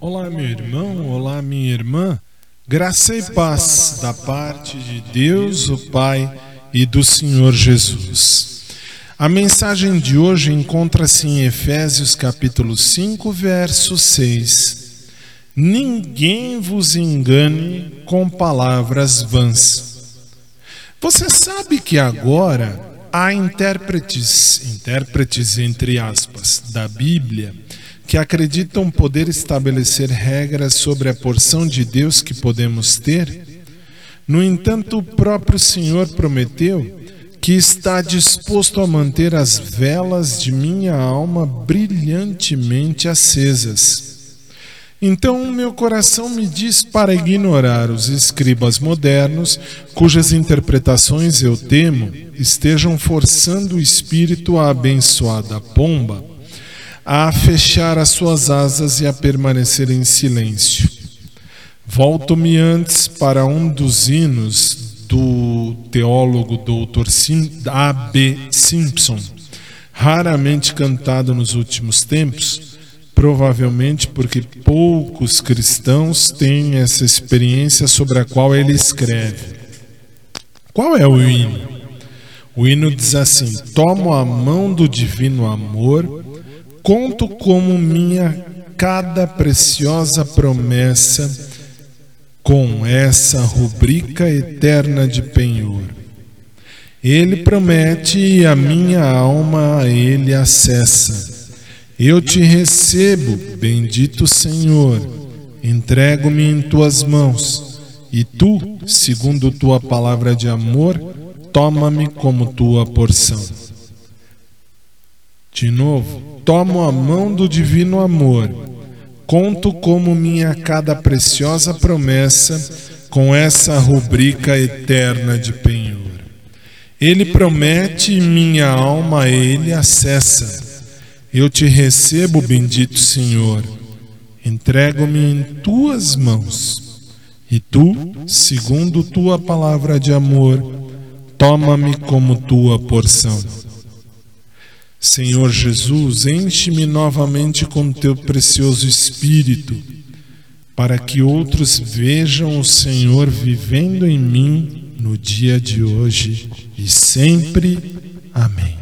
Olá, meu irmão, olá, minha irmã. Graça e paz da parte de Deus, o Pai e do Senhor Jesus. A mensagem de hoje encontra-se em Efésios capítulo 5, verso 6. Ninguém vos engane com palavras vãs. Você sabe que agora há intérpretes, intérpretes entre aspas, da Bíblia que acreditam poder estabelecer regras sobre a porção de Deus que podemos ter? No entanto, o próprio Senhor prometeu que está disposto a manter as velas de minha alma brilhantemente acesas. Então, meu coração me diz para ignorar os escribas modernos, cujas interpretações eu temo estejam forçando o espírito a abençoada pomba a fechar as suas asas e a permanecer em silêncio. Volto-me antes para um dos hinos do teólogo Dr. A.B. Simpson, raramente cantado nos últimos tempos, provavelmente porque poucos cristãos têm essa experiência sobre a qual ele escreve. Qual é o hino? O hino diz assim: Tomo a mão do divino amor Conto como minha cada preciosa promessa com essa rubrica eterna de penhor. Ele promete e a minha alma a ele acessa. Eu te recebo, bendito Senhor, entrego-me em tuas mãos, e tu, segundo tua palavra de amor, toma-me como tua porção. De novo, tomo a mão do divino amor, conto como minha cada preciosa promessa com essa rubrica eterna de penhor. Ele promete e minha alma a ele acessa. Eu te recebo, bendito Senhor, entrego-me em tuas mãos. E tu, segundo tua palavra de amor, toma-me como tua porção. Senhor Jesus, enche-me novamente com teu precioso Espírito, para que outros vejam o Senhor vivendo em mim no dia de hoje e sempre. Amém.